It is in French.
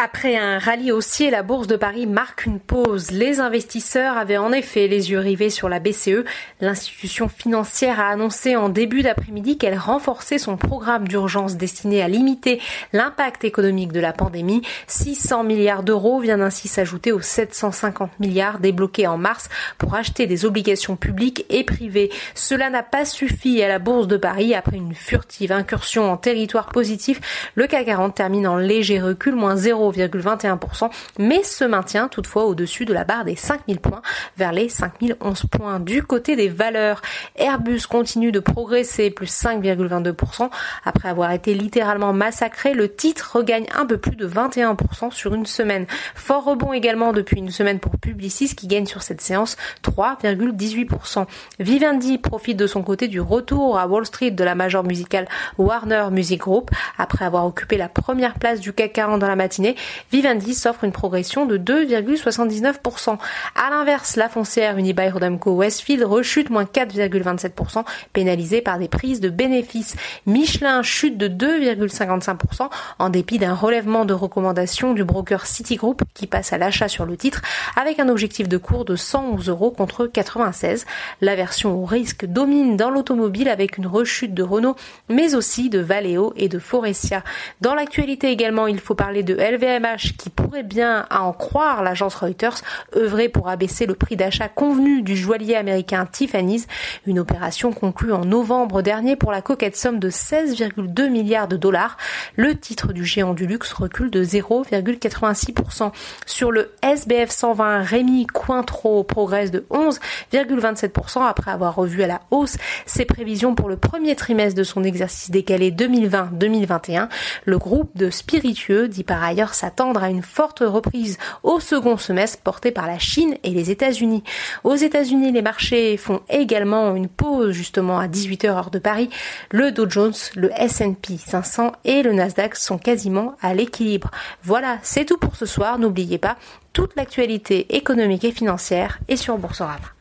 Après un rallye haussier, la bourse de Paris marque une pause. Les investisseurs avaient en effet les yeux rivés sur la BCE. L'institution financière a annoncé en début d'après-midi qu'elle renforçait son programme d'urgence destiné à limiter l'impact économique de la pandémie. 600 milliards d'euros viennent ainsi s'ajouter aux 750 milliards débloqués en mars pour acheter des obligations publiques et privées. Cela n'a pas suffi à la bourse de Paris après une furtive incursion en territoire positif. Le CAC 40 termine en léger recul, moins 0 0,21%, mais se maintient toutefois au-dessus de la barre des 5000 points vers les 5011 points. Du côté des valeurs, Airbus continue de progresser, plus 5,22%. Après avoir été littéralement massacré, le titre regagne un peu plus de 21% sur une semaine. Fort rebond également depuis une semaine pour Publicis qui gagne sur cette séance 3,18%. Vivendi profite de son côté du retour à Wall Street de la major musicale Warner Music Group après avoir occupé la première place du CAC 40 dans la matinée. Vivendi s'offre une progression de 2,79%. À l'inverse, la foncière Unibail Rodamco Westfield rechute moins 4,27%, pénalisée par des prises de bénéfices. Michelin chute de 2,55% en dépit d'un relèvement de recommandation du broker Citigroup qui passe à l'achat sur le titre avec un objectif de cours de 111 euros contre 96. La version au risque domine dans l'automobile avec une rechute de Renault mais aussi de Valeo et de Forestia. Dans l'actualité également, il faut parler de LVMH, qui pourrait bien, à en croire l'agence Reuters, œuvrer pour abaisser le prix d'achat convenu du joaillier américain Tiffany's, une opération conclue en novembre dernier pour la coquette somme de 16,2 milliards de dollars. Le titre du géant du luxe recule de 0,86%. Sur le SBF 120, Rémi Cointreau progresse de 11,27% après avoir revu à la hausse ses prévisions pour le premier trimestre de son exercice décalé 2020-2021. Le groupe de spiritueux dit par ailleurs s'attendre à une forte reprise au second semestre portée par la Chine et les États-Unis. Aux États-Unis, les marchés font également une pause justement à 18h heure de Paris. Le Dow Jones, le S&P 500 et le Nasdaq sont quasiment à l'équilibre. Voilà, c'est tout pour ce soir. N'oubliez pas, toute l'actualité économique et financière est sur Boursorama.